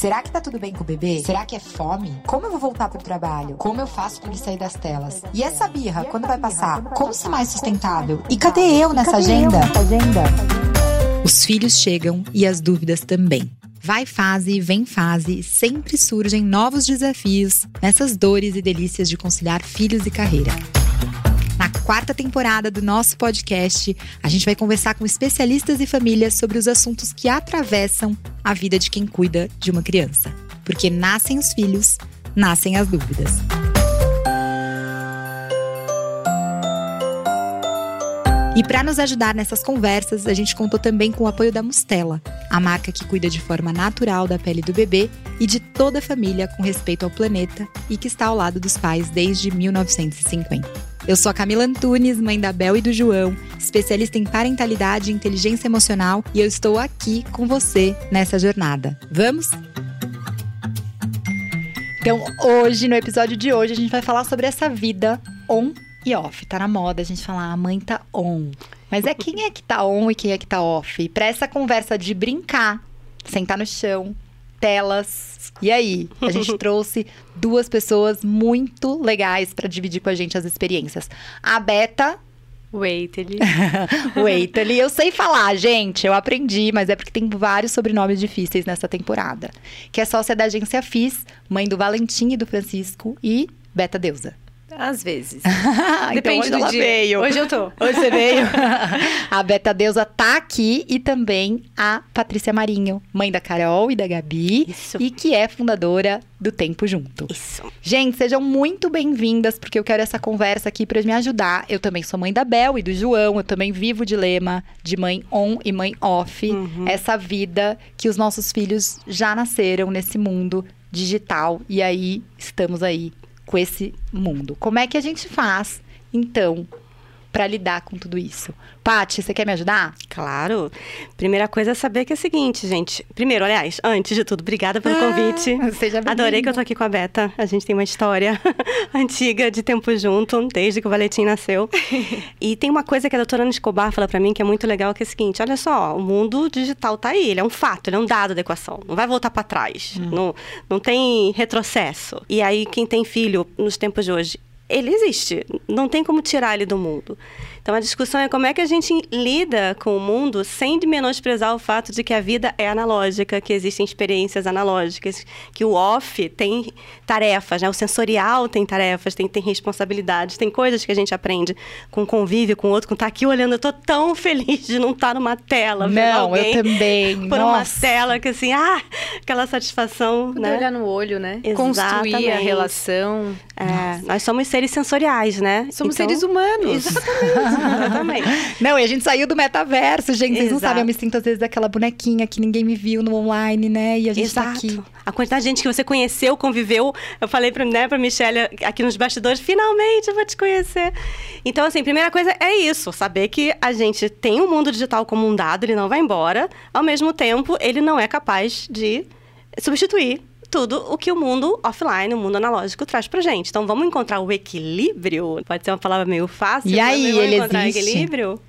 Será que tá tudo bem com o bebê? Será que é fome? Como eu vou voltar pro trabalho? Como eu faço para ele sair das telas? E essa birra, quando vai passar? Como ser mais sustentável? E cadê eu nessa agenda? Os filhos chegam e as dúvidas também. Vai fase vem fase, sempre surgem novos desafios nessas dores e delícias de conciliar filhos e carreira. Quarta temporada do nosso podcast, a gente vai conversar com especialistas e famílias sobre os assuntos que atravessam a vida de quem cuida de uma criança. Porque nascem os filhos, nascem as dúvidas. E para nos ajudar nessas conversas, a gente contou também com o apoio da Mustela, a marca que cuida de forma natural da pele do bebê e de toda a família com respeito ao planeta e que está ao lado dos pais desde 1950. Eu sou a Camila Antunes, mãe da Bel e do João, especialista em parentalidade e inteligência emocional, e eu estou aqui com você nessa jornada. Vamos? Então, hoje, no episódio de hoje, a gente vai falar sobre essa vida on e off. Tá na moda a gente falar, a mãe tá on. Mas é quem é que tá on e quem é que tá off? Para essa conversa de brincar, sentar no chão, telas. E aí, a gente trouxe duas pessoas muito legais para dividir com a gente as experiências. A Beta. Waitely. Waitely. Eu sei falar, gente. Eu aprendi, mas é porque tem vários sobrenomes difíceis nessa temporada. Que é sócia da agência FIS, mãe do Valentim e do Francisco e Beta Deusa. Às vezes. Depende então, do dia. Veio. Hoje eu tô. Hoje você veio. a Beta Deusa tá aqui e também a Patrícia Marinho, mãe da Carol e da Gabi. Isso. E que é fundadora do Tempo Junto. Isso. Gente, sejam muito bem-vindas, porque eu quero essa conversa aqui para me ajudar. Eu também sou mãe da Bel e do João, eu também vivo o dilema de mãe on e mãe off. Uhum. Essa vida que os nossos filhos já nasceram nesse mundo digital. E aí, estamos aí com esse mundo. Como é que a gente faz, então, para lidar com tudo isso? Paty, você quer me ajudar? Claro. Primeira coisa é saber que é o seguinte, gente. Primeiro, aliás, antes de tudo, obrigada pelo ah, convite. Seja Adorei que eu tô aqui com a Beta. A gente tem uma história antiga de tempo junto, desde que o Valetim nasceu. e tem uma coisa que a doutora Ana Escobar fala para mim que é muito legal, que é o seguinte: olha só, o mundo digital tá aí, ele é um fato, ele é um dado da equação. Não vai voltar para trás. Hum. Não, não tem retrocesso. E aí, quem tem filho nos tempos de hoje, ele existe. Não tem como tirar ele do mundo. Então a discussão é como é que a gente lida com o mundo sem menosprezar o fato de que a vida é analógica, que existem experiências analógicas, que o off tem tarefas, né? o sensorial tem tarefas, tem, tem responsabilidades, tem coisas que a gente aprende com convívio com o outro, com estar tá aqui olhando. Eu tô tão feliz de não estar tá numa tela, não, alguém eu também. por Nossa. uma tela que assim, ah, aquela satisfação, Poder né? olhar no olho, né? Exatamente. Construir a relação. É, nós somos seres sensoriais, né? Somos então, seres humanos. Exatamente. Exatamente. Não, e a gente saiu do metaverso, gente. Vocês não sabem, eu me sinto às vezes daquela bonequinha que ninguém me viu no online, né? E a gente Exato. tá aqui. A quantidade de gente que você conheceu, conviveu. Eu falei pra, né, pra Michelle aqui nos bastidores, finalmente eu vou te conhecer. Então, assim, primeira coisa é isso, saber que a gente tem o um mundo digital como um dado, ele não vai embora. Ao mesmo tempo, ele não é capaz de substituir tudo o que o mundo offline, o mundo analógico traz pra gente. Então vamos encontrar o equilíbrio. Pode ser uma palavra meio fácil, e aí, ele encontrar existe? equilíbrio.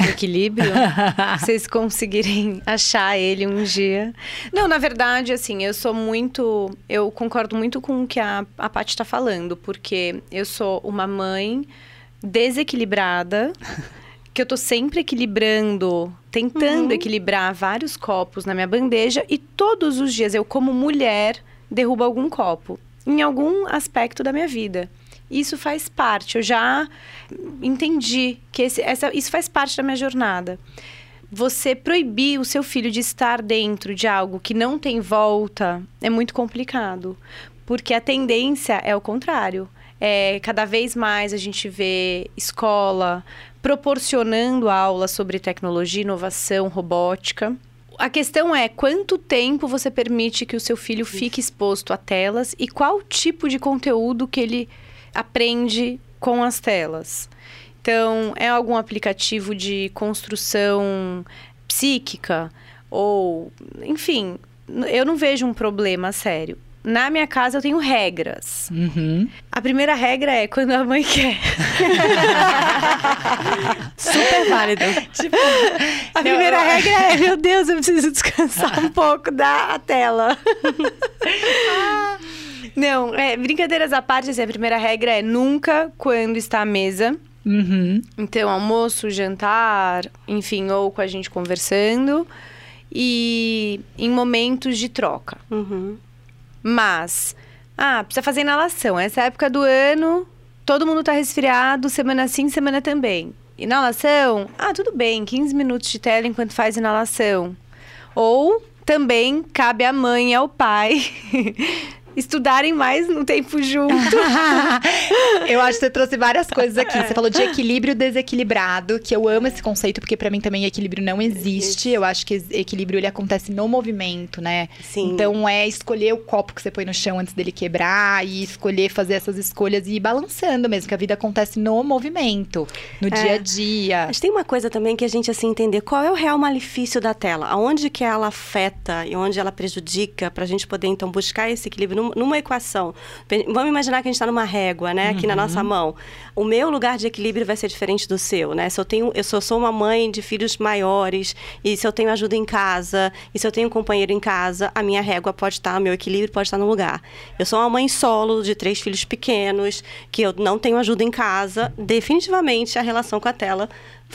equilíbrio, vocês conseguirem achar ele um dia. Não, na verdade, assim, eu sou muito. Eu concordo muito com o que a, a Paty está falando, porque eu sou uma mãe desequilibrada que eu tô sempre equilibrando, tentando uhum. equilibrar vários copos na minha bandeja e todos os dias eu, como mulher, derrubo algum copo em algum aspecto da minha vida. Isso faz parte, eu já entendi que esse, essa, isso faz parte da minha jornada. Você proibir o seu filho de estar dentro de algo que não tem volta é muito complicado, porque a tendência é o contrário. É, cada vez mais a gente vê escola, proporcionando aulas sobre tecnologia, inovação, robótica. A questão é quanto tempo você permite que o seu filho fique exposto a telas e qual tipo de conteúdo que ele aprende com as telas. Então, é algum aplicativo de construção psíquica ou, enfim, eu não vejo um problema sério na minha casa eu tenho regras. Uhum. A primeira regra é quando a mãe quer. Super válido. tipo, a primeira eu... regra é, meu Deus, eu preciso descansar um pouco da tela. Não, é, brincadeiras à parte, assim, a primeira regra é nunca quando está à mesa. Uhum. Então, almoço, jantar, enfim, ou com a gente conversando. E em momentos de troca. Uhum. Mas, ah, precisa fazer inalação. Essa época do ano, todo mundo tá resfriado, semana sim, semana também. Inalação? Ah, tudo bem, 15 minutos de tela enquanto faz inalação. Ou também cabe à mãe e ao pai estudarem mais no tempo junto. eu acho que você trouxe várias coisas aqui. Você falou de equilíbrio desequilibrado, que eu amo esse conceito, porque para mim também equilíbrio não existe. Eu acho que equilíbrio ele acontece no movimento, né? Sim. Então é escolher o copo que você põe no chão antes dele quebrar e escolher fazer essas escolhas e ir balançando mesmo, que a vida acontece no movimento, no é. dia a dia. Mas tem uma coisa também que a gente assim entender qual é o real malefício da tela, aonde que ela afeta e onde ela prejudica, para a gente poder então buscar esse equilíbrio numa equação, vamos imaginar que a gente está numa régua, né, aqui uhum. na nossa mão. O meu lugar de equilíbrio vai ser diferente do seu, né? Se eu tenho, eu sou, sou uma mãe de filhos maiores e se eu tenho ajuda em casa e se eu tenho um companheiro em casa, a minha régua pode estar, o meu equilíbrio pode estar no lugar. Eu sou uma mãe solo de três filhos pequenos que eu não tenho ajuda em casa, definitivamente a relação com a tela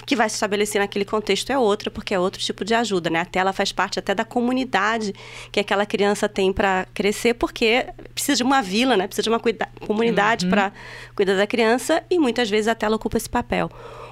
que vai se estabelecer naquele contexto é outra, porque é outro tipo de ajuda, né? A tela faz parte até da comunidade que aquela criança tem para crescer, porque precisa de uma vila, né? Precisa de uma comunidade uhum. para cuidar da criança e muitas vezes a tela ocupa esse papel.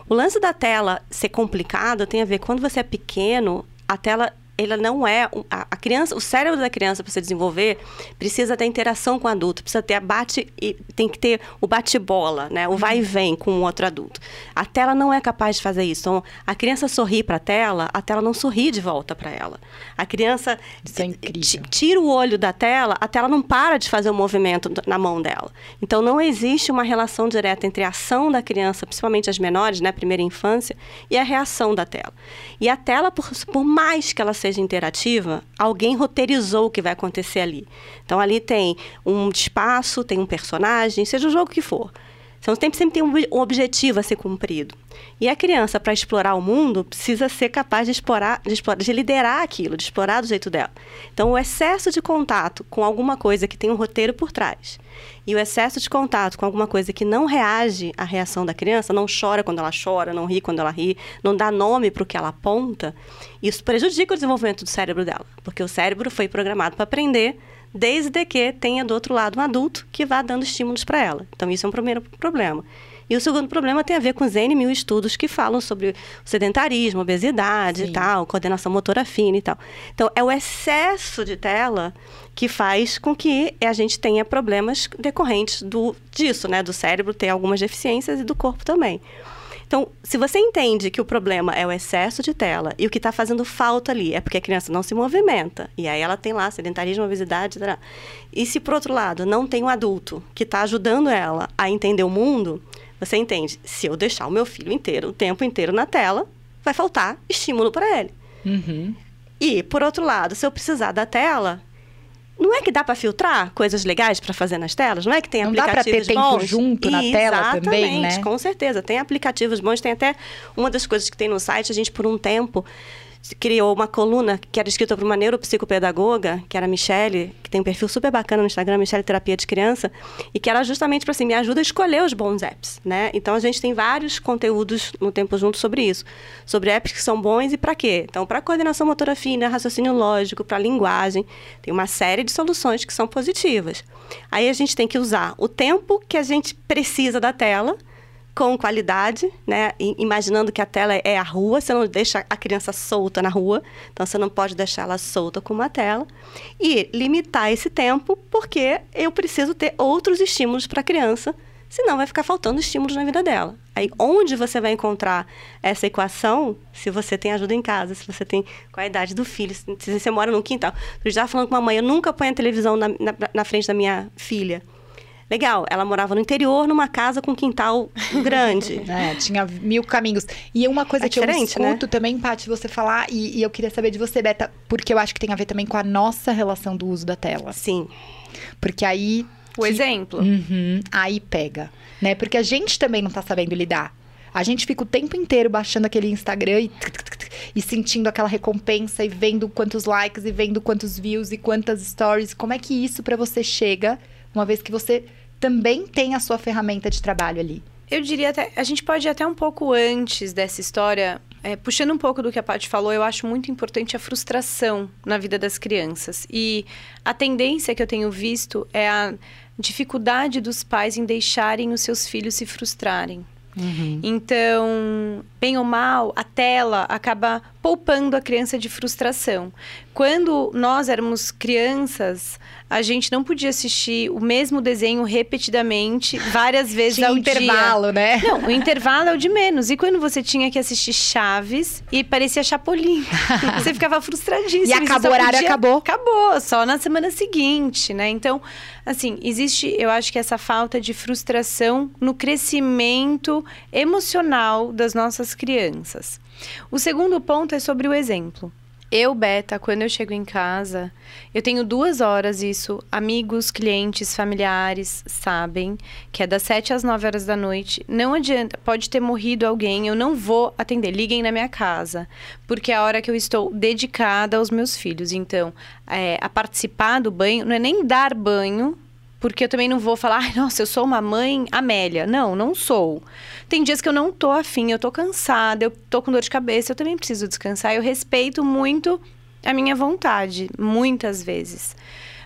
O lance da tela ser complicado tem a ver quando você é pequeno, a tela ela não é a, criança, o cérebro da criança para se desenvolver precisa ter interação com o adulto, precisa ter bate tem que ter o bate-bola, né? O vai e vem com o outro adulto. A tela não é capaz de fazer isso. Então, a criança sorri para a tela, a tela não sorri de volta para ela. A criança é tira o olho da tela, a tela não para de fazer o movimento na mão dela. Então, não existe uma relação direta entre a ação da criança, principalmente as menores, né, primeira infância, e a reação da tela. E a tela, por, por mais que ela seja seja interativa, alguém roteirizou o que vai acontecer ali. Então ali tem um espaço, tem um personagem, seja o jogo que for. Então sempre, sempre tem um objetivo a ser cumprido. E a criança, para explorar o mundo, precisa ser capaz de explorar, de explorar, de liderar aquilo, de explorar do jeito dela. Então o excesso de contato com alguma coisa que tem um roteiro por trás e o excesso de contato com alguma coisa que não reage à reação da criança, não chora quando ela chora, não ri quando ela ri, não dá nome para o que ela aponta, isso prejudica o desenvolvimento do cérebro dela, porque o cérebro foi programado para aprender desde que tenha do outro lado um adulto que vá dando estímulos para ela. Então, isso é um primeiro problema. E o segundo problema tem a ver com os N mil estudos que falam sobre o sedentarismo, obesidade Sim. e tal, coordenação motora fina e tal. Então, é o excesso de tela que faz com que a gente tenha problemas decorrentes do, disso, né? Do cérebro ter algumas deficiências e do corpo também. Então, se você entende que o problema é o excesso de tela e o que está fazendo falta ali é porque a criança não se movimenta, e aí ela tem lá sedentarismo, obesidade, etc. e se por outro lado não tem um adulto que está ajudando ela a entender o mundo, você entende? Se eu deixar o meu filho inteiro, o tempo inteiro na tela, vai faltar estímulo para ele. Uhum. E, por outro lado, se eu precisar da tela, não é que dá para filtrar coisas legais para fazer nas telas? Não é que tem não aplicativos dá pra ter tempo junto na tela também, né? com certeza. Tem aplicativos bons. Tem até uma das coisas que tem no site, a gente por um tempo criou uma coluna que era escrita por uma neuropsicopedagoga, que era a Michelle, que tem um perfil super bacana no Instagram, Michelle Terapia de Criança, e que era justamente para assim, me ajuda a escolher os bons apps, né? Então a gente tem vários conteúdos no Tempo Junto sobre isso, sobre apps que são bons e para quê? Então, para coordenação motora fina, raciocínio lógico, para linguagem, tem uma série de soluções que são positivas. Aí a gente tem que usar o tempo que a gente precisa da tela com qualidade, né? Imaginando que a tela é a rua, você não deixa a criança solta na rua, então você não pode deixar ela solta com uma tela. E limitar esse tempo, porque eu preciso ter outros estímulos para a criança, senão vai ficar faltando estímulos na vida dela. Aí, onde você vai encontrar essa equação, se você tem ajuda em casa, se você tem com a idade do filho, se você mora no quintal. Eu já falando com a mãe, eu nunca ponho a televisão na, na, na frente da minha filha Legal, ela morava no interior, numa casa com quintal grande. é, tinha mil caminhos. E uma coisa é que eu né? escuto né? também, Paty, você falar, e, e eu queria saber de você, Beta, porque eu acho que tem a ver também com a nossa relação do uso da tela. Sim. Porque aí o que... exemplo. Uhum, aí pega, né? Porque a gente também não tá sabendo lidar. A gente fica o tempo inteiro baixando aquele Instagram e, e sentindo aquela recompensa e vendo quantos likes e vendo quantos views e quantas stories. Como é que isso para você chega, uma vez que você também tem a sua ferramenta de trabalho ali? Eu diria até, a gente pode ir até um pouco antes dessa história, é, puxando um pouco do que a Paty falou, eu acho muito importante a frustração na vida das crianças. E a tendência que eu tenho visto é a dificuldade dos pais em deixarem os seus filhos se frustrarem. Uhum. Então, bem ou mal, a tela acaba poupando a criança de frustração. Quando nós éramos crianças, a gente não podia assistir o mesmo desenho repetidamente, várias vezes tinha ao intervalo, dia. né? Não, o intervalo é o de menos. E quando você tinha que assistir Chaves e parecia Chapolin, você ficava frustradíssimo. E acabou o horário, podia... acabou. Acabou, só na semana seguinte, né? Então, assim, existe, eu acho que essa falta de frustração no crescimento emocional das nossas crianças. O segundo ponto é sobre o exemplo. Eu, Beta, quando eu chego em casa, eu tenho duas horas isso. Amigos, clientes, familiares sabem que é das sete às nove horas da noite. Não adianta, pode ter morrido alguém, eu não vou atender. Liguem na minha casa, porque é a hora que eu estou dedicada aos meus filhos. Então, é, a participar do banho não é nem dar banho, porque eu também não vou falar, ai, nossa, eu sou uma mãe Amélia. Não, não sou. Tem dias que eu não tô afim, eu tô cansada, eu tô com dor de cabeça, eu também preciso descansar. Eu respeito muito a minha vontade, muitas vezes.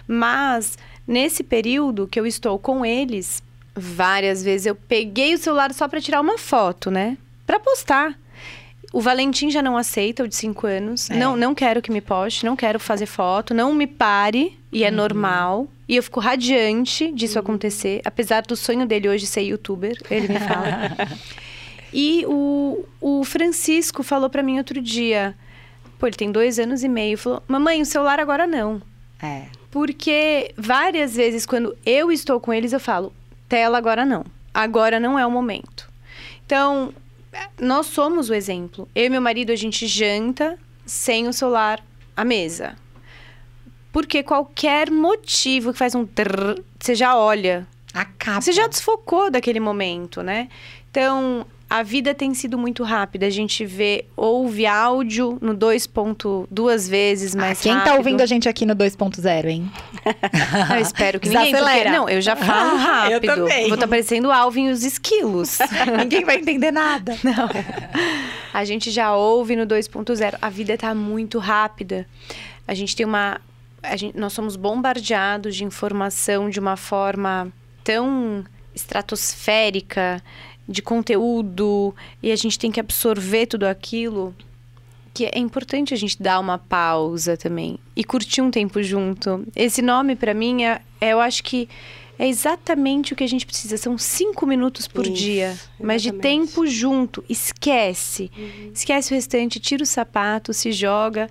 Mas nesse período que eu estou com eles, várias vezes eu peguei o celular só para tirar uma foto, né? Para postar. O Valentim já não aceita, o de 5 anos. É. Não, não quero que me poste, não quero fazer foto, não me pare, e é uhum. normal. E eu fico radiante disso uhum. acontecer, apesar do sonho dele hoje ser youtuber, ele me fala. e o, o Francisco falou para mim outro dia, pô, ele tem dois anos e meio, falou: Mamãe, o celular agora não. É. Porque várias vezes, quando eu estou com eles, eu falo: tela agora não. Agora não é o momento. Então, nós somos o exemplo. Eu e meu marido, a gente janta sem o celular à mesa. Porque qualquer motivo que faz um trrr, você já olha. Acaba. Você já desfocou daquele momento, né? Então, a vida tem sido muito rápida. A gente vê, ouve áudio no 2.2 duas vezes mais ah, quem rápido. Quem tá ouvindo a gente aqui no 2.0, hein? eu espero que ninguém... Porque, não, eu já falo rápido. eu também. Vou estar tá parecendo Alvin e os esquilos. ninguém vai entender nada. Não. A gente já ouve no 2.0. A vida tá muito rápida. A gente tem uma... Gente, nós somos bombardeados de informação de uma forma tão estratosférica de conteúdo e a gente tem que absorver tudo aquilo que é importante a gente dar uma pausa também e curtir um tempo junto. Esse nome para mim é, é, eu acho que é exatamente o que a gente precisa. São cinco minutos por Isso, dia, exatamente. mas de tempo junto. Esquece, uhum. esquece o restante, tira o sapato, se joga.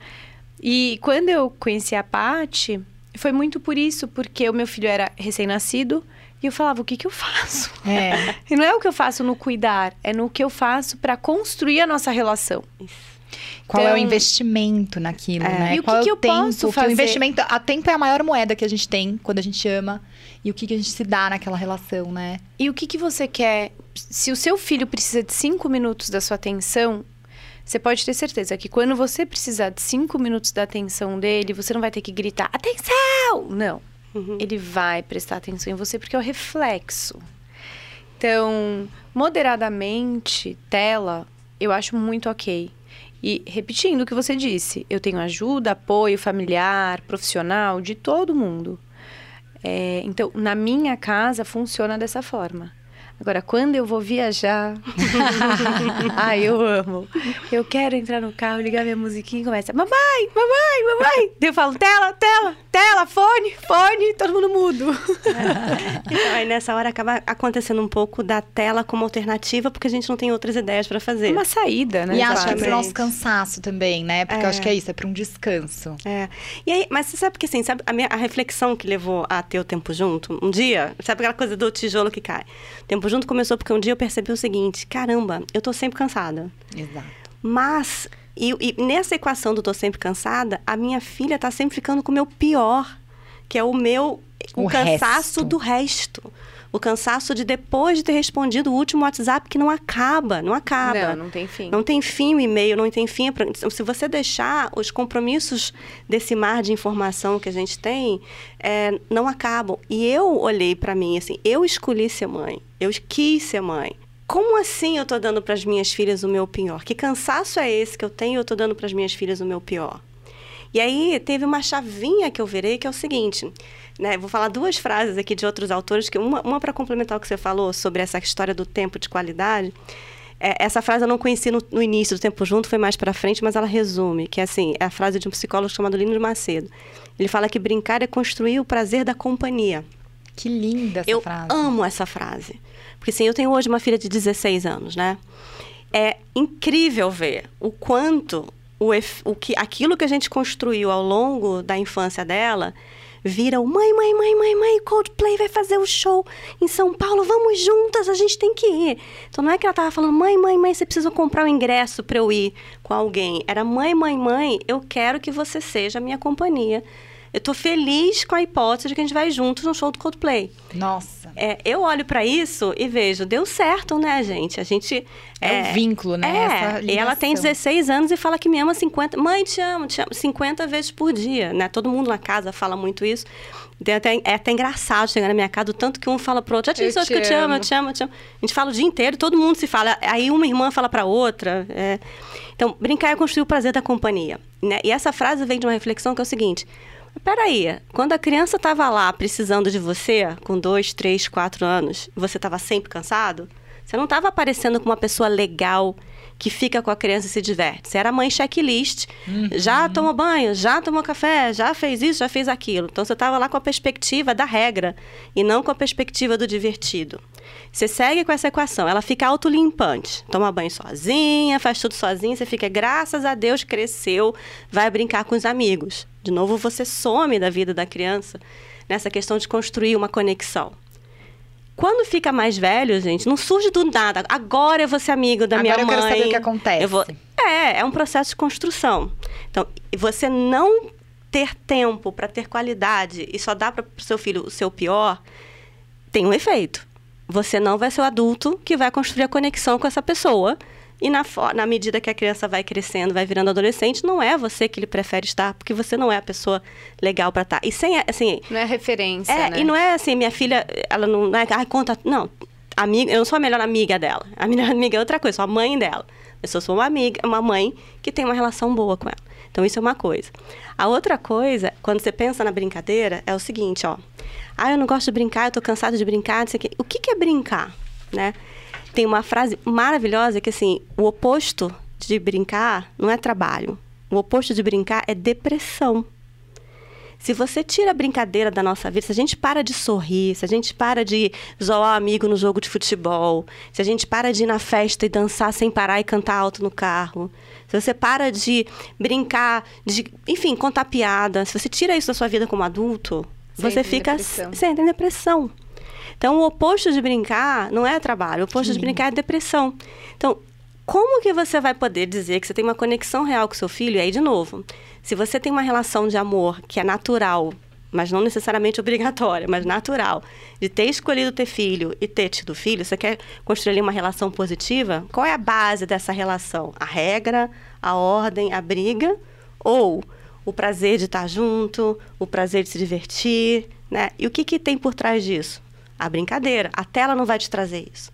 E quando eu conheci a Pati, foi muito por isso, porque o meu filho era recém-nascido e eu falava, o que, que eu faço? É. e não é o que eu faço no cuidar, é no que eu faço para construir a nossa relação. Qual então, é o então, investimento naquilo, é. né? E o Qual que, é que eu tempo? posso fazer? o investimento, a tempo é a maior moeda que a gente tem quando a gente ama e o que, que a gente se dá naquela relação, né? E o que, que você quer? Se o seu filho precisa de cinco minutos da sua atenção, você pode ter certeza que quando você precisar de cinco minutos da atenção dele, você não vai ter que gritar atenção, não. Uhum. Ele vai prestar atenção em você porque é o reflexo. Então, moderadamente, tela, eu acho muito ok. E repetindo o que você disse, eu tenho ajuda, apoio familiar, profissional, de todo mundo. É, então, na minha casa funciona dessa forma. Agora, quando eu vou viajar, ai, eu amo. Eu quero entrar no carro, ligar minha musiquinha e começa, mamãe, mamãe, mamãe. eu falo, tela, tela, tela, fone, fone, todo mundo mudo. então, aí nessa hora acaba acontecendo um pouco da tela como alternativa, porque a gente não tem outras ideias para fazer. Uma saída, né? E acho que é pro nosso cansaço também, né? Porque é. eu acho que é isso, é para um descanso. É. E aí, mas você sabe que assim, sabe a, minha, a reflexão que levou a ter o tempo junto, um dia, sabe aquela coisa do tijolo que cai? Tempo junto começou porque um dia eu percebi o seguinte: caramba, eu tô sempre cansada. Exato. Mas, e, e nessa equação do tô sempre cansada, a minha filha tá sempre ficando com o meu pior, que é o meu o, o cansaço resto. do resto. O cansaço de depois de ter respondido o último WhatsApp que não acaba, não acaba. Não, não tem fim. Não tem fim o e-mail, não tem fim. Se você deixar os compromissos desse mar de informação que a gente tem, é, não acabam. E eu olhei para mim assim, eu escolhi ser mãe, eu quis ser mãe. Como assim eu estou dando para as minhas filhas o meu pior? Que cansaço é esse que eu tenho e eu estou dando para as minhas filhas o meu pior? E aí teve uma chavinha que eu virei que é o seguinte, né? Vou falar duas frases aqui de outros autores, que uma, uma para complementar o que você falou sobre essa história do tempo de qualidade. É, essa frase eu não conheci no, no, início do Tempo Junto, foi mais para frente, mas ela resume, que é assim, é a frase de um psicólogo chamado Lino de Macedo. Ele fala que brincar é construir o prazer da companhia. Que linda essa eu frase. Eu amo essa frase. Porque assim, eu tenho hoje uma filha de 16 anos, né? É incrível ver o quanto o, o que, aquilo que a gente construiu ao longo da infância dela vira o mãe, mãe, mãe, mãe, mãe, Coldplay vai fazer o show em São Paulo, vamos juntas, a gente tem que ir. Então não é que ela tava falando, mãe, mãe, mãe, você precisa comprar o um ingresso para eu ir com alguém. Era mãe, mãe, mãe, eu quero que você seja a minha companhia eu tô feliz com a hipótese de que a gente vai juntos no show do Coldplay. Nossa. É, eu olho para isso e vejo, deu certo, né, gente? A gente. É, é um vínculo, né? É, e ela tem 16 anos e fala que me ama 50. Mãe, te amo, te amo. 50 vezes por dia, né? Todo mundo na casa fala muito isso. É até, é até engraçado chegar na minha casa, o tanto que um fala pro outro, já te disse que eu te amo, eu te amo, eu te amo. A gente fala o dia inteiro, todo mundo se fala. Aí uma irmã fala para outra. É. Então, brincar é construir o prazer da companhia. Né? E essa frase vem de uma reflexão que é o seguinte: Peraí, quando a criança estava lá precisando de você, com dois, três, quatro anos, você estava sempre cansado, você não estava aparecendo como uma pessoa legal que fica com a criança e se diverte. Você era mãe checklist, uhum. já tomou banho, já tomou café, já fez isso, já fez aquilo. Então você estava lá com a perspectiva da regra e não com a perspectiva do divertido. Você segue com essa equação, ela fica autolimpante. Toma banho sozinha, faz tudo sozinha, você fica, graças a Deus, cresceu, vai brincar com os amigos. De novo, você some da vida da criança nessa questão de construir uma conexão. Quando fica mais velho, gente, não surge do nada. Agora eu vou ser amigo da Agora minha mãe. Agora eu quero saber o que acontece. Vou... É, é um processo de construção. Então, você não ter tempo para ter qualidade e só dá para o seu filho o seu pior, tem um efeito. Você não vai ser o adulto que vai construir a conexão com essa pessoa e na, na medida que a criança vai crescendo, vai virando adolescente, não é você que ele prefere estar, porque você não é a pessoa legal para estar. E sem, assim... Não é referência, é, né? E não é assim, minha filha, ela não, não é... Ai, conta... Não, amiga, eu não sou a melhor amiga dela. A melhor amiga é outra coisa, sou a mãe dela. Eu sou uma amiga, uma mãe que tem uma relação boa com ela. Então, isso é uma coisa. A outra coisa, quando você pensa na brincadeira, é o seguinte, ó. Ah, eu não gosto de brincar, eu tô cansado de brincar, não sei o quê. O que, que é brincar, né? Tem uma frase maravilhosa que assim, o oposto de brincar não é trabalho. O oposto de brincar é depressão. Se você tira a brincadeira da nossa vida, se a gente para de sorrir, se a gente para de zoar amigo no jogo de futebol, se a gente para de ir na festa e dançar sem parar e cantar alto no carro, se você para de brincar, de, enfim, contar piada, se você tira isso da sua vida como adulto, você, você fica. Depressão. Você entra em depressão. Então, o oposto de brincar não é trabalho, o oposto Sim. de brincar é depressão. Então, como que você vai poder dizer que você tem uma conexão real com seu filho? E aí, de novo, se você tem uma relação de amor que é natural, mas não necessariamente obrigatória, mas natural, de ter escolhido ter filho e ter tido filho, você quer construir uma relação positiva? Qual é a base dessa relação? A regra, a ordem, a briga? Ou o prazer de estar junto, o prazer de se divertir, né? E o que, que tem por trás disso? A brincadeira. A tela não vai te trazer isso.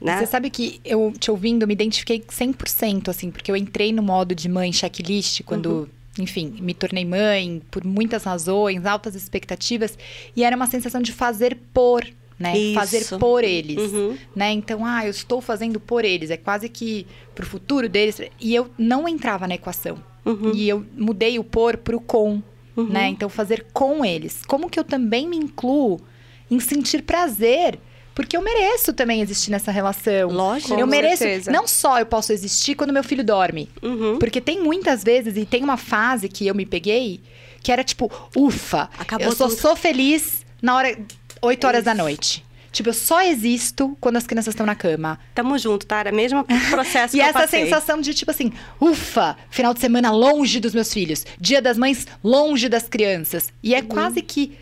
Né? Você sabe que eu te ouvindo, me identifiquei 100%, assim, porque eu entrei no modo de mãe checklist quando, uhum. enfim, me tornei mãe por muitas razões, altas expectativas, e era uma sensação de fazer por, né? Isso. Fazer por eles, uhum. né? Então, ah, eu estou fazendo por eles, é quase que pro futuro deles, e eu não entrava na equação. Uhum. E eu mudei o por pro com, uhum. né? Então, fazer com eles. Como que eu também me incluo em sentir prazer. Porque eu mereço também existir nessa relação. Lógico. Eu mereço. Certeza. Não só eu posso existir quando meu filho dorme. Uhum. Porque tem muitas vezes, e tem uma fase que eu me peguei, que era tipo, ufa, Acabou eu só tudo. sou feliz na hora. 8 horas Isso. da noite. Tipo, eu só existo quando as crianças estão na cama. Tamo junto, tá? Era o mesmo processo e que essa eu passei. sensação de, tipo assim, ufa, final de semana longe dos meus filhos. Dia das mães longe das crianças. E é uhum. quase que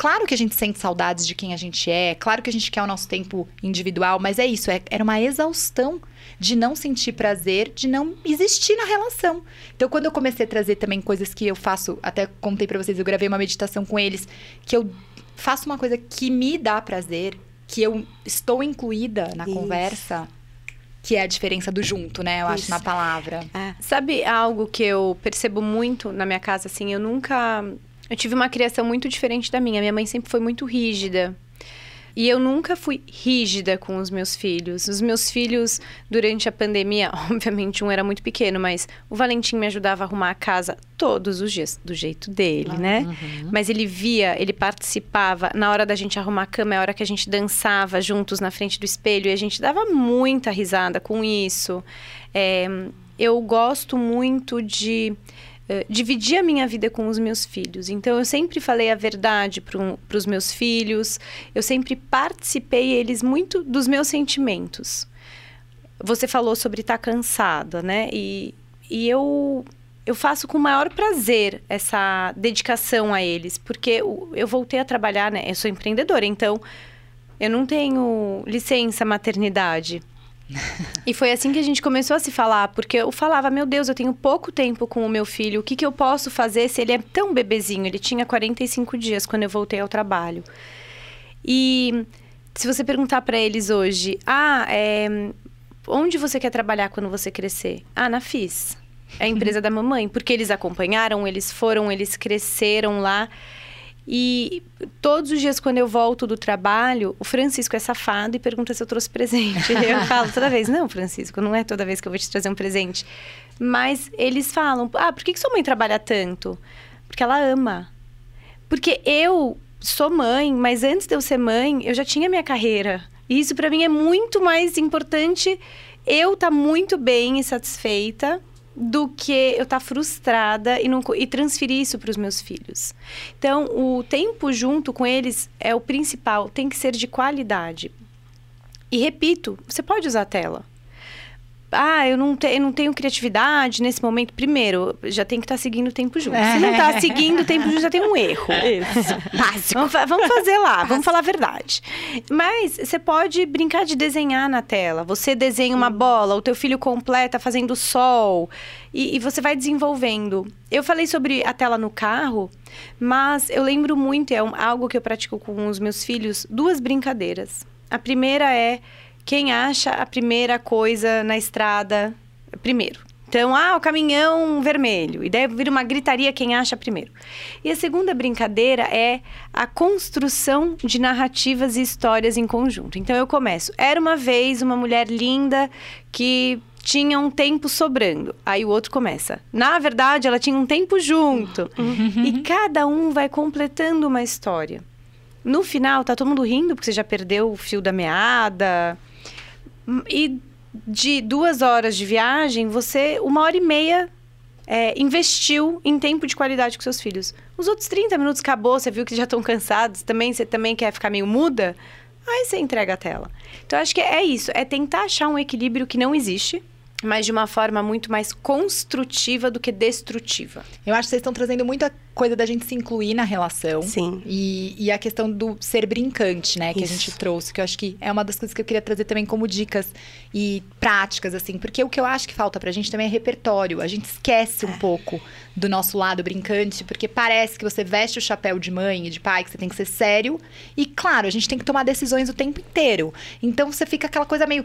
claro que a gente sente saudades de quem a gente é, claro que a gente quer o nosso tempo individual, mas é isso, é, era uma exaustão de não sentir prazer, de não existir na relação. Então, quando eu comecei a trazer também coisas que eu faço, até contei para vocês, eu gravei uma meditação com eles, que eu faço uma coisa que me dá prazer, que eu estou incluída na Isso. conversa, que é a diferença do junto, né? Eu Isso. acho na palavra. É. Sabe algo que eu percebo muito na minha casa assim, eu nunca eu tive uma criação muito diferente da minha. Minha mãe sempre foi muito rígida. E eu nunca fui rígida com os meus filhos. Os meus filhos, durante a pandemia, obviamente um era muito pequeno, mas o Valentim me ajudava a arrumar a casa todos os dias, do jeito dele, ah, né? Uhum. Mas ele via, ele participava. Na hora da gente arrumar a cama, é a hora que a gente dançava juntos na frente do espelho e a gente dava muita risada com isso. É, eu gosto muito de eh, dividir a minha vida com os meus filhos. Então, eu sempre falei a verdade para os meus filhos, eu sempre participei eles muito dos meus sentimentos. Você falou sobre estar tá cansada, né? E, e eu, eu faço com o maior prazer essa dedicação a eles, porque eu, voltei a trabalhar, né? Eu sou empreendedora, então eu não tenho licença maternidade. e foi assim que a gente começou a se falar, porque eu falava, meu Deus, eu tenho pouco tempo com o meu filho, o que, que eu posso fazer se ele é tão bebezinho? Ele tinha 45 dias quando eu voltei ao trabalho. E se você perguntar para eles hoje, ah, é, onde você quer trabalhar quando você crescer? Ah, na FIS. É a empresa da mamãe, porque eles acompanharam, eles foram, eles cresceram lá. E todos os dias, quando eu volto do trabalho, o Francisco é safado e pergunta se eu trouxe presente. eu falo toda vez: Não, Francisco, não é toda vez que eu vou te trazer um presente. Mas eles falam: Ah, por que, que sua mãe trabalha tanto? Porque ela ama. Porque eu sou mãe, mas antes de eu ser mãe, eu já tinha minha carreira. E isso para mim é muito mais importante eu estar tá muito bem e satisfeita do que eu estar tá frustrada e, não, e transferir isso para os meus filhos. Então, o tempo junto com eles é o principal, tem que ser de qualidade. E repito, você pode usar a tela ah, eu não, te, eu não tenho criatividade nesse momento. Primeiro, já tem que estar tá seguindo o tempo junto. Se não está seguindo o tempo junto, já tem um erro. Isso. Básico. Vamos, vamos fazer lá, vamos falar a verdade. Mas você pode brincar de desenhar na tela. Você desenha uma bola, o teu filho completa fazendo sol. E, e você vai desenvolvendo. Eu falei sobre a tela no carro, mas eu lembro muito, é um, algo que eu pratico com os meus filhos, duas brincadeiras. A primeira é quem acha a primeira coisa na estrada primeiro. Então, ah, o caminhão vermelho. E daí vira uma gritaria quem acha primeiro. E a segunda brincadeira é a construção de narrativas e histórias em conjunto. Então, eu começo. Era uma vez uma mulher linda que tinha um tempo sobrando. Aí o outro começa. Na verdade, ela tinha um tempo junto. Uhum. E cada um vai completando uma história. No final, tá todo mundo rindo porque você já perdeu o fio da meada. E de duas horas de viagem, você, uma hora e meia, é, investiu em tempo de qualidade com seus filhos. Os outros 30 minutos acabou, você viu que já estão cansados, também você também quer ficar meio muda, aí você entrega a tela. Então, acho que é isso, é tentar achar um equilíbrio que não existe, mas de uma forma muito mais construtiva do que destrutiva. Eu acho que vocês estão trazendo muita coisa da gente se incluir na relação. Sim. E, e a questão do ser brincante, né? Que Isso. a gente trouxe. Que eu acho que é uma das coisas que eu queria trazer também como dicas e práticas, assim. Porque o que eu acho que falta pra gente também é repertório. A gente esquece um é. pouco do nosso lado brincante, porque parece que você veste o chapéu de mãe e de pai, que você tem que ser sério. E, claro, a gente tem que tomar decisões o tempo inteiro. Então, você fica aquela coisa meio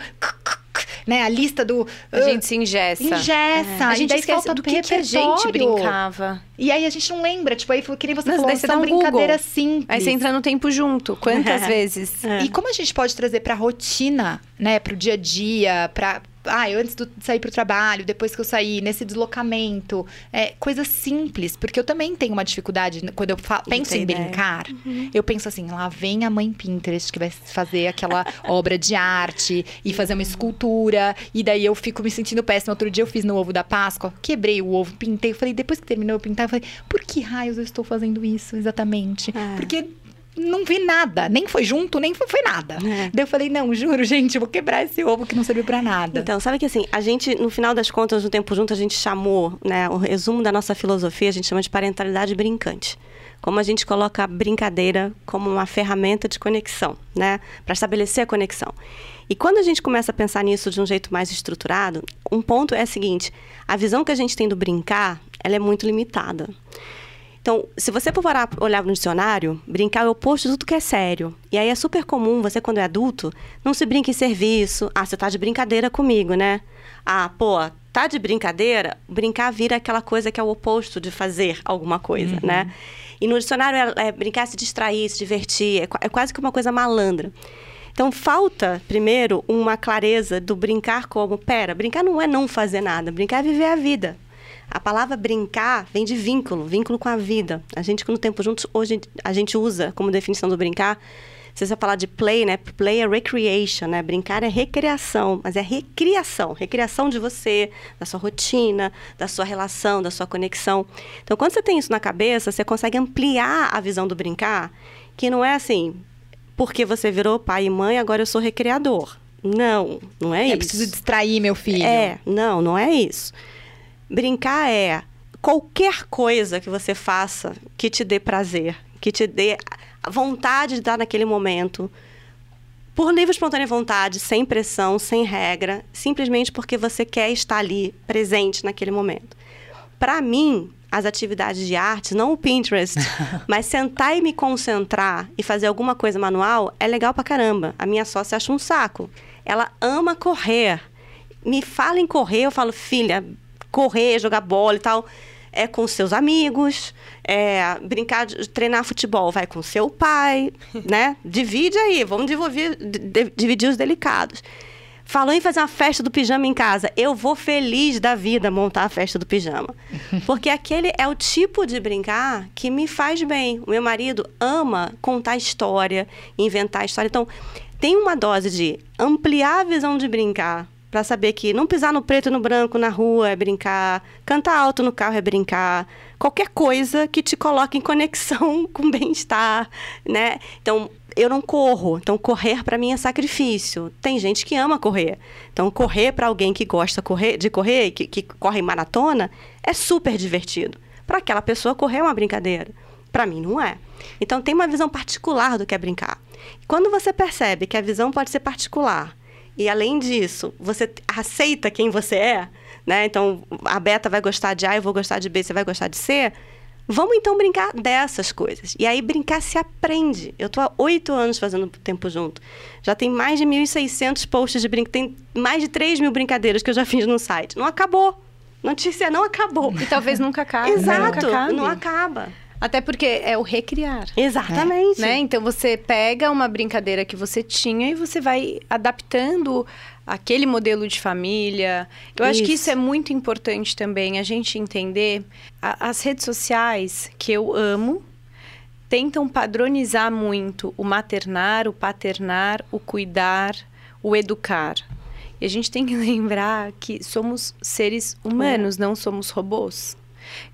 né? A lista do. A uh, gente se ingessa. Ingessa. É. A gente esquece do que, que a gente brincava. E aí a gente não lembra. Tipo, aí que nem você Mas falou, são um brincadeiras simples. Aí você entra no tempo junto. Quantas vezes? É. E como a gente pode trazer pra rotina, né? Pro dia a dia, pra ah, eu antes de sair para o trabalho, depois que eu saí, nesse deslocamento, é, coisas simples, porque eu também tenho uma dificuldade quando eu penso em brincar, uhum. eu penso assim, lá vem a mãe Pinterest que vai fazer aquela obra de arte e fazer uma escultura, e daí eu fico me sentindo péssima. Outro dia eu fiz no ovo da Páscoa, quebrei o ovo, pintei, eu falei, depois que terminou eu pintar, eu falei, por que raios eu estou fazendo isso exatamente? É. Porque não vi nada. Nem foi junto, nem foi, foi nada. É. Daí eu falei, não, juro, gente, vou quebrar esse ovo que não serviu para nada. Então, sabe que assim, a gente, no final das contas, no tempo junto, a gente chamou, né? O resumo da nossa filosofia, a gente chama de parentalidade brincante como a gente coloca a brincadeira como uma ferramenta de conexão, né? Para estabelecer a conexão. E quando a gente começa a pensar nisso de um jeito mais estruturado, um ponto é o seguinte: a visão que a gente tem do brincar, ela é muito limitada. Então, se você for olhar no dicionário, brincar é o oposto de tudo que é sério. E aí é super comum, você quando é adulto, não se brinca em serviço. Ah, você tá de brincadeira comigo, né? Ah, pô, tá de brincadeira? Brincar vira aquela coisa que é o oposto de fazer alguma coisa, uhum. né? E no dicionário é, é, brincar, se distrair, se divertir, é, é quase que uma coisa malandra. Então falta, primeiro, uma clareza do brincar como, pera, brincar não é não fazer nada, brincar é viver a vida. A palavra brincar vem de vínculo, vínculo com a vida. A gente, no Tempo Juntos, hoje a gente usa como definição do brincar. Se você falar de play, né? Play é recreation, né? Brincar é recreação, mas é recriação. Recriação de você, da sua rotina, da sua relação, da sua conexão. Então, quando você tem isso na cabeça, você consegue ampliar a visão do brincar, que não é assim, porque você virou pai e mãe, agora eu sou recreador. Não, não é, é isso. É preciso distrair meu filho. É, não, não é isso. Brincar é qualquer coisa que você faça que te dê prazer, que te dê vontade de estar naquele momento, por livre espontânea vontade, sem pressão, sem regra, simplesmente porque você quer estar ali, presente naquele momento. Para mim, as atividades de arte, não o Pinterest, mas sentar e me concentrar e fazer alguma coisa manual é legal pra caramba. A minha sócia acha um saco. Ela ama correr. Me fala em correr, eu falo, filha, correr, jogar bola e tal, é com seus amigos, é brincar, de, treinar futebol, vai com seu pai, né? Divide aí, vamos dividir, dividir os delicados. Falou em fazer uma festa do pijama em casa. Eu vou feliz da vida montar a festa do pijama. Porque aquele é o tipo de brincar que me faz bem. O meu marido ama contar história, inventar história. Então, tem uma dose de ampliar a visão de brincar para saber que não pisar no preto e no branco na rua é brincar, cantar alto no carro é brincar, qualquer coisa que te coloque em conexão com bem-estar, né? Então, eu não corro, então correr para mim é sacrifício. Tem gente que ama correr. Então, correr para alguém que gosta correr, de correr, que, que corre maratona, é super divertido. Para aquela pessoa, correr é uma brincadeira. Para mim, não é. Então, tem uma visão particular do que é brincar. Quando você percebe que a visão pode ser particular e além disso, você aceita quem você é, né? Então, a beta vai gostar de A, eu vou gostar de B, você vai gostar de C. Vamos então brincar dessas coisas. E aí brincar se aprende. Eu estou há oito anos fazendo tempo junto. Já tem mais de 1.600 posts de brincadeira. Tem mais de 3 mil brincadeiras que eu já fiz no site. Não acabou. Notícia não acabou. E talvez nunca acabe. Exato, nunca não acaba. Até porque é o recriar. Exatamente. Né? Então você pega uma brincadeira que você tinha e você vai adaptando aquele modelo de família. Eu isso. acho que isso é muito importante também, a gente entender. A, as redes sociais, que eu amo, tentam padronizar muito o maternar, o paternar, o cuidar, o educar. E a gente tem que lembrar que somos seres humanos, é. não somos robôs.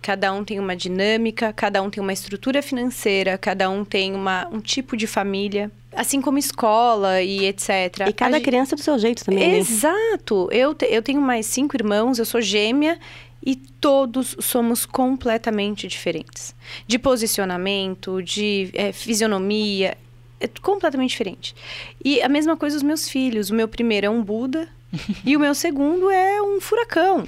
Cada um tem uma dinâmica, cada um tem uma estrutura financeira, cada um tem uma, um tipo de família. Assim como escola e etc. E cada a criança do seu jeito também. Né? Exato. Né? Eu, te, eu tenho mais cinco irmãos, eu sou gêmea e todos somos completamente diferentes. De posicionamento, de é, fisionomia, é completamente diferente. E a mesma coisa os meus filhos. O meu primeiro é um Buda e o meu segundo é um furacão.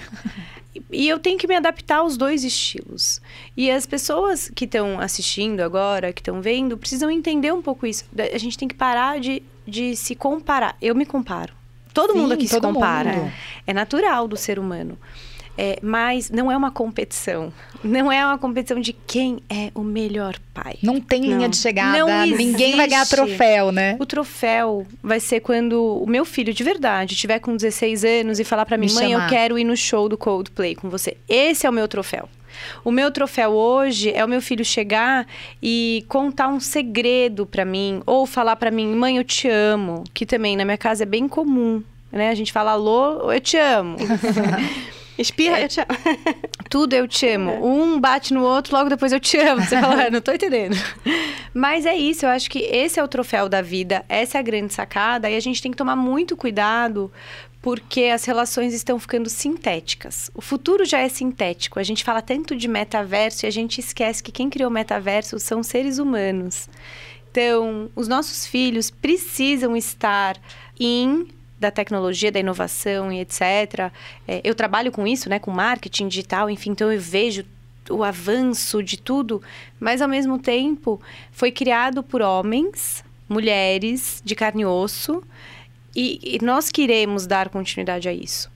E eu tenho que me adaptar aos dois estilos. E as pessoas que estão assistindo agora, que estão vendo, precisam entender um pouco isso. A gente tem que parar de, de se comparar. Eu me comparo. Todo Sim, mundo aqui se compara. Mundo. É natural do ser humano. É, mas não é uma competição. Não é uma competição de quem é o melhor pai. Não tem linha não. de chegada. Não Ninguém vai ganhar troféu, né? O troféu vai ser quando o meu filho de verdade tiver com 16 anos e falar para mim, mãe, chamar. eu quero ir no show do Coldplay com você. Esse é o meu troféu. O meu troféu hoje é o meu filho chegar e contar um segredo para mim ou falar para mim, mãe, eu te amo, que também na minha casa é bem comum, né? A gente fala alô, eu te amo. Espirra, eu te amo. Tudo eu te amo. Um bate no outro, logo depois eu te amo. Você fala, "Ah, não tô entendendo. Mas é isso, eu acho que esse é o troféu da vida, essa é a grande sacada, e a gente tem que tomar muito cuidado porque as relações estão ficando sintéticas. O futuro já é sintético. A gente fala tanto de metaverso e a gente esquece que quem criou o metaverso são seres humanos. Então, os nossos filhos precisam estar em da tecnologia, da inovação e etc. É, eu trabalho com isso, né, com marketing digital, enfim, então eu vejo o avanço de tudo, mas ao mesmo tempo foi criado por homens, mulheres de carne e osso, e, e nós queremos dar continuidade a isso.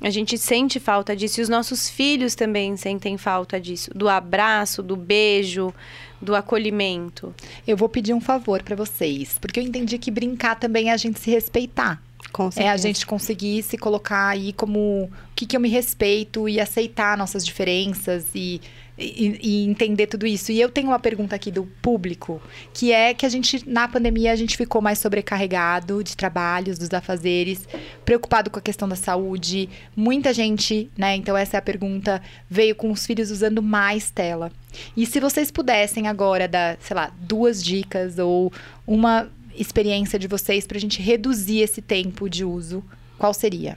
A gente sente falta disso e os nossos filhos também sentem falta disso, do abraço, do beijo, do acolhimento. Eu vou pedir um favor pra vocês, porque eu entendi que brincar também é a gente se respeitar. É a gente conseguir se colocar aí como o que, que eu me respeito e aceitar nossas diferenças e, e, e entender tudo isso. E eu tenho uma pergunta aqui do público, que é que a gente, na pandemia, a gente ficou mais sobrecarregado de trabalhos, dos afazeres, preocupado com a questão da saúde. Muita gente, né? Então, essa é a pergunta, veio com os filhos usando mais tela. E se vocês pudessem agora dar, sei lá, duas dicas ou uma experiência de vocês pra gente reduzir esse tempo de uso, qual seria?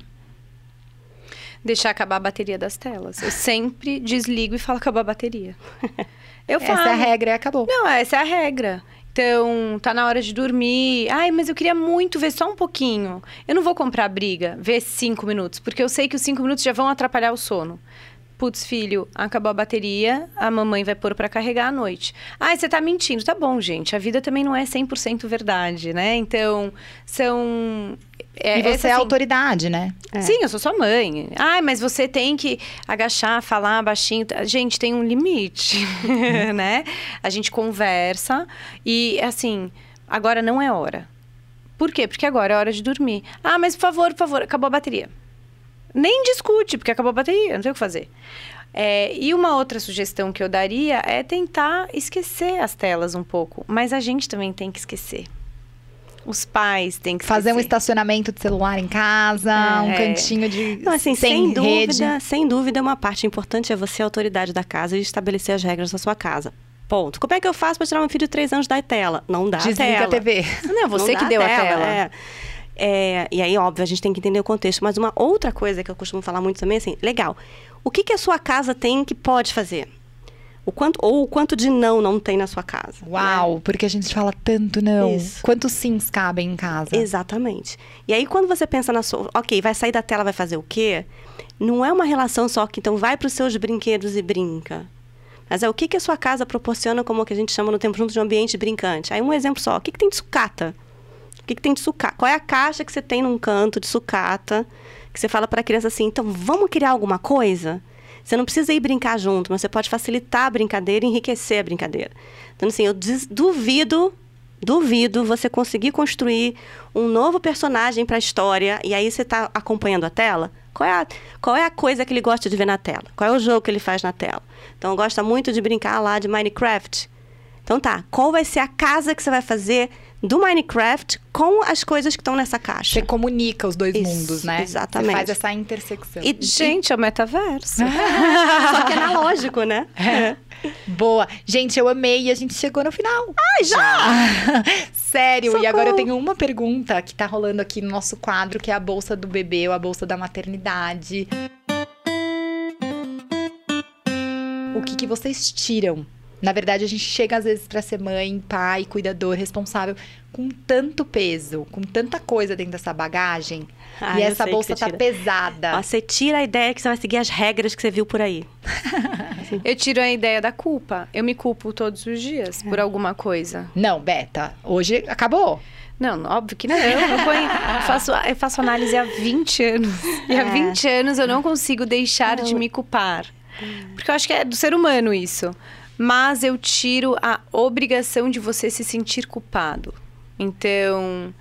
Deixar acabar a bateria das telas. Eu sempre desligo e falo acabar a bateria. Eu falo. Essa é a regra e acabou. Não, essa é a regra. Então, tá na hora de dormir. Ai, mas eu queria muito ver só um pouquinho. Eu não vou comprar briga, ver cinco minutos, porque eu sei que os cinco minutos já vão atrapalhar o sono. Putz, filho, acabou a bateria, a mamãe vai pôr pra carregar à noite. Ai, você tá mentindo. Tá bom, gente. A vida também não é 100% verdade, né? Então, são. É, e você essa, é assim, autoridade, né? Sim, eu sou sua mãe. Ai, mas você tem que agachar, falar baixinho. Gente, tem um limite, né? A gente conversa e, assim, agora não é hora. Por quê? Porque agora é hora de dormir. Ah, mas por favor, por favor, acabou a bateria. Nem discute, porque acabou a bateria, não tem o que fazer. É, e uma outra sugestão que eu daria é tentar esquecer as telas um pouco. Mas a gente também tem que esquecer. Os pais têm que Fazer um esquecer. estacionamento de celular em casa, um É. cantinho de Não, assim, sem, sem, rede. dúvida, sem dúvida, uma parte importante é você, a autoridade da casa, e estabelecer as regras da sua casa. Ponto. Como é que eu faço para tirar meu filho de três anos da tela? Não dá Desliga tela. a TV. Não, é você Não que deu a tela. É. É, e aí, óbvio, a gente tem que entender o contexto. Mas uma outra coisa que eu costumo falar muito também, assim, legal. O que, que a sua casa tem que pode fazer? O quanto, ou o quanto de não não tem na sua casa. né? Uau, porque a gente fala tanto não. Isso. Quantos sims cabem em casa? Exatamente. E aí, quando você pensa na sua. Ok, vai sair da tela, vai fazer o quê? Não é uma relação só que então vai para os seus brinquedos e brinca. Mas é o que, que a sua casa proporciona como o que a gente chama no tempo junto de um ambiente brincante. Aí um exemplo só. O que, que tem de sucata? O que, que tem de sucata? Qual é a caixa que você tem num canto de sucata? Que você fala para a criança assim, então vamos criar alguma coisa? Você não precisa ir brincar junto, mas você pode facilitar a brincadeira e enriquecer a brincadeira. Então, assim, eu duvido, duvido você conseguir construir um novo personagem para a história e aí você está acompanhando a tela. Qual é, a, qual é a coisa que ele gosta de ver na tela? Qual é o jogo que ele faz na tela? Então, gosta muito de brincar lá de Minecraft. Então tá, qual vai ser a casa que você vai fazer do Minecraft com as coisas que estão nessa caixa? Você comunica os dois Isso, mundos, né? exatamente. Você faz essa intersecção. E, Gente, é o metaverso. só que analógico, né? Boa. Gente, eu amei e a gente chegou no final. Ai, já! Sério, e Socorro. agora eu tenho uma pergunta que tá rolando aqui no nosso quadro, que é a bolsa do bebê ou a bolsa da maternidade. O que, que vocês tiram? Na verdade, a gente chega às vezes pra ser mãe, pai, cuidador, responsável, com tanto peso, com tanta coisa dentro dessa bagagem. Ah, e essa bolsa tá pesada. Ó, Você tira a ideia que você vai seguir as regras que você viu por aí. Eu tiro a ideia da culpa. Eu me culpo todos os dias por alguma coisa. Não, Beta, hoje acabou. Não, óbvio que não. Eu, ponho- faço, eu faço análise há 20 anos. E há É. 20 anos eu não consigo deixar de me culpar. Porque eu acho que é do ser humano isso. Mas eu tiro a obrigação de você se sentir culpado. Então,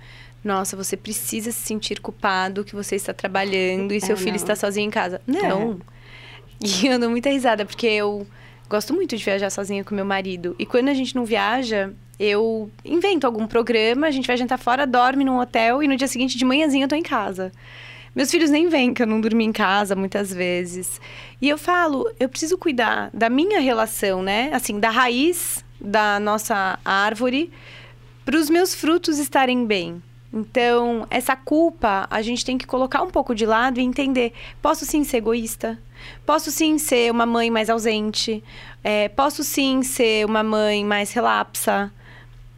nossa, você precisa se sentir culpado que você está trabalhando e É, seu filho não. está sozinho em casa. Não. E eu dou muita risada, porque eu gosto muito de viajar sozinha com meu marido. E quando a gente não viaja, eu invento algum programa, a gente vai jantar fora, dorme num hotel e no dia seguinte de manhãzinha eu tô em casa. Meus filhos nem vêm, que eu não dormi em casa muitas vezes. E eu falo, eu preciso cuidar da minha relação, né? Assim, da raiz da nossa árvore para os meus frutos estarem bem. Então, essa culpa a gente tem que colocar um pouco de lado e entender: posso sim ser egoísta, posso sim ser uma mãe mais ausente, é, posso sim ser uma mãe mais relapsa,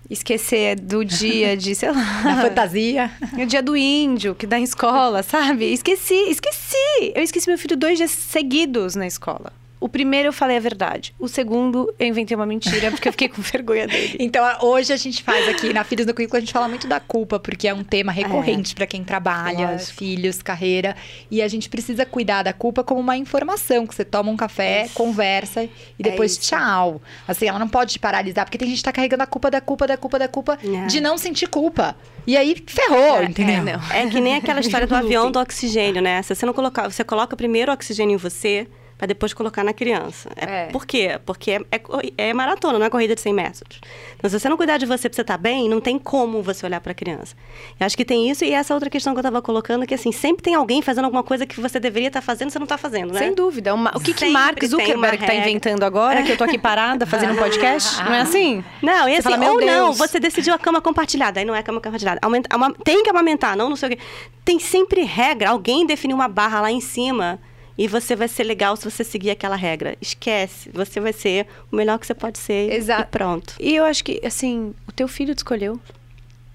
esquecer do dia de, sei lá. Na fantasia. O dia do índio, que dá em escola, sabe? Esqueci, esqueci. Eu esqueci meu filho dois dias seguidos na escola. O primeiro eu falei a verdade. O segundo eu inventei uma mentira porque eu fiquei com vergonha dele. Então, hoje a gente faz aqui na Filhos no Currículo, a gente fala muito da culpa, porque é um tema recorrente é, para quem trabalha, lógico. filhos, carreira. E a gente precisa cuidar da culpa como uma informação, que você toma um café, isso. conversa e é depois é tchau. Assim, ela não pode te paralisar, porque tem gente que tá carregando a culpa da culpa, da culpa, da culpa, é. de não sentir culpa. E aí ferrou, é, entendeu? É, que nem aquela história do avião do oxigênio, né? Se você não colocar, você coloca primeiro o oxigênio em você para depois colocar na criança. É, é. Por quê? Porque é, é, é, maratona, não é corrida de 100 metros. Então, se você não cuidar de você para você estar tá bem, não tem como você olhar para a criança. Eu acho que tem isso e essa outra questão que eu estava colocando, que assim, sempre tem alguém fazendo alguma coisa que você deveria estar tá fazendo e você não está fazendo, né? Sem dúvida. Uma, o que, que Mark Zuckerberg está inventando agora, que eu tô aqui parada fazendo um podcast? não é assim? Não, e assim, fala, ou Deus. não, você decidiu a cama compartilhada, aí não é cama compartilhada. Aumenta, tem que amamentar, não, não sei o quê. Tem sempre regra, alguém definiu uma barra lá em cima e você vai ser legal se você seguir aquela regra. Esquece, você vai ser o melhor que você pode ser Exato. e pronto. E eu acho que, assim, o teu filho te escolheu.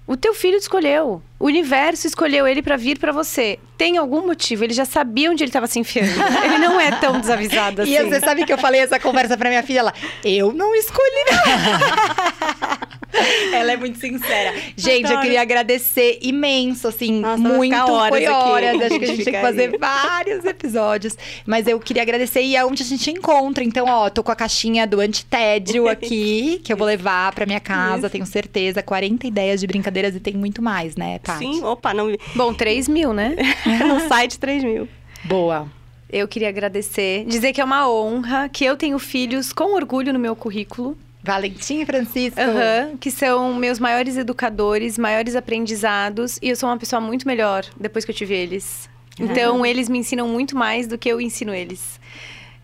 O teu filho te escolheu. O universo escolheu ele para vir para você. Tem algum motivo? Ele já sabia onde ele estava se enfiando. ele não é tão desavisado assim. E você sabe que eu falei essa conversa para minha filha? Ela, eu não escolhi não. Ela é muito sincera. Gente, Adoro. eu queria agradecer imenso, assim, Nossa, muito. Horas foi horas. Acho que a gente tem que fazer vários episódios. Mas eu queria agradecer e é onde a gente encontra. Então, ó, tô com a caixinha do antitédio aqui, que eu vou levar pra minha casa, Isso. tenho certeza. 40 ideias de brincadeiras e tem muito mais, né, Paty? Sim, opa, não. Bom, 3 mil, né? no site, 3 mil. Boa. Eu queria agradecer, dizer que é uma honra, que eu tenho filhos com orgulho no meu currículo. Valentim e Francisco. Uhum, que são meus maiores educadores, maiores aprendizados. E eu sou uma pessoa muito melhor depois que eu tive eles. Então, uhum. eles me ensinam muito mais do que eu ensino eles.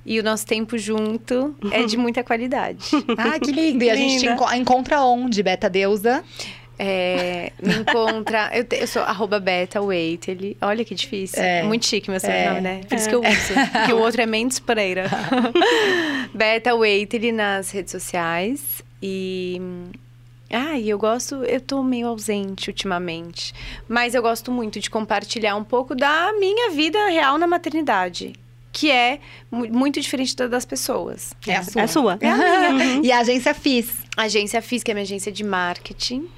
E o nosso tempo junto é de muita qualidade. ah, que lindo! E a gente encontra onde, Beta Deusa? É, me encontra. Eu, te, eu sou arroba beta Waitley. Olha que difícil. É. Muito chique meu sobrenome, é. né? Por isso que eu é. uso. que o outro é Mendes Pereira. beta Waitley nas redes sociais. E. Ah, e eu gosto, eu tô meio ausente ultimamente, mas eu gosto muito de compartilhar um pouco da minha vida real na maternidade que é muito diferente das pessoas. É a sua. É a sua. É a minha. Uhum. E a agência FIS. A agência FIS, que é a minha agência de marketing.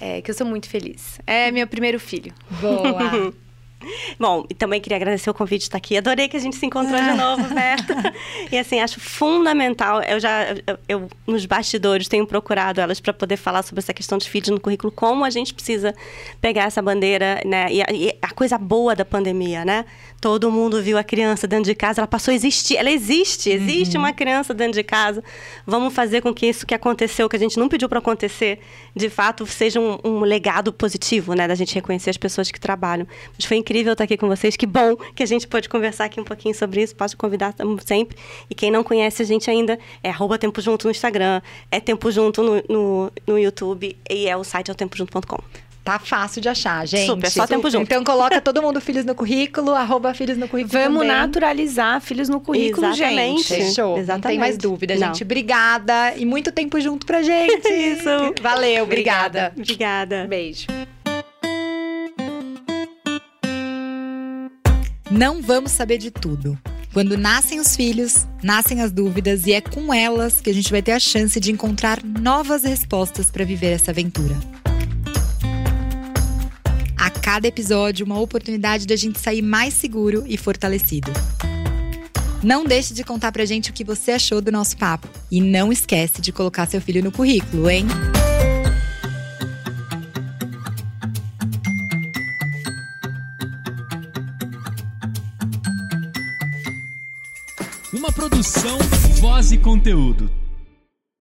É, que eu sou muito feliz. É meu primeiro filho. Boa! Bom, e também queria agradecer o convite de estar aqui. Adorei que a gente se encontrou de novo, Berta. e assim, acho fundamental. Eu já, eu, eu nos bastidores, tenho procurado elas para poder falar sobre essa questão de filhos no currículo, como a gente precisa pegar essa bandeira, né? E a, e a coisa boa da pandemia, né? Todo mundo viu a criança dentro de casa, ela passou a existir. Ela existe, existe uhum. uma criança dentro de casa. Vamos fazer com que isso que aconteceu, que a gente não pediu para acontecer, de fato, seja um, um legado positivo, né? Da gente reconhecer as pessoas que trabalham. Mas foi incrível estar aqui com vocês. Que bom que a gente pode conversar aqui um pouquinho sobre isso. Pode convidar sempre. E quem não conhece a gente ainda, é arroba Tempo Junto no Instagram, é Tempo Junto no, no, no YouTube e é o site é o tempojunto.com. Tá fácil de achar, gente. Super, só tempo junto. Então coloca todo mundo filhos no currículo, arroba filhos no currículo Vamos também. naturalizar filhos no currículo, Exatamente. gente. Fechou. Exatamente. Não tem mais dúvida, Não. gente. Obrigada. E muito tempo junto pra gente. Isso. Valeu, obrigada. Obrigada. Beijo. Não vamos saber de tudo. Quando nascem os filhos, nascem as dúvidas e é com elas que a gente vai ter a chance de encontrar novas respostas para viver essa aventura. A cada episódio, uma oportunidade da gente sair mais seguro e fortalecido. Não deixe de contar pra gente o que você achou do nosso papo. E não esquece de colocar seu filho no currículo, hein? Uma produção, voz e conteúdo.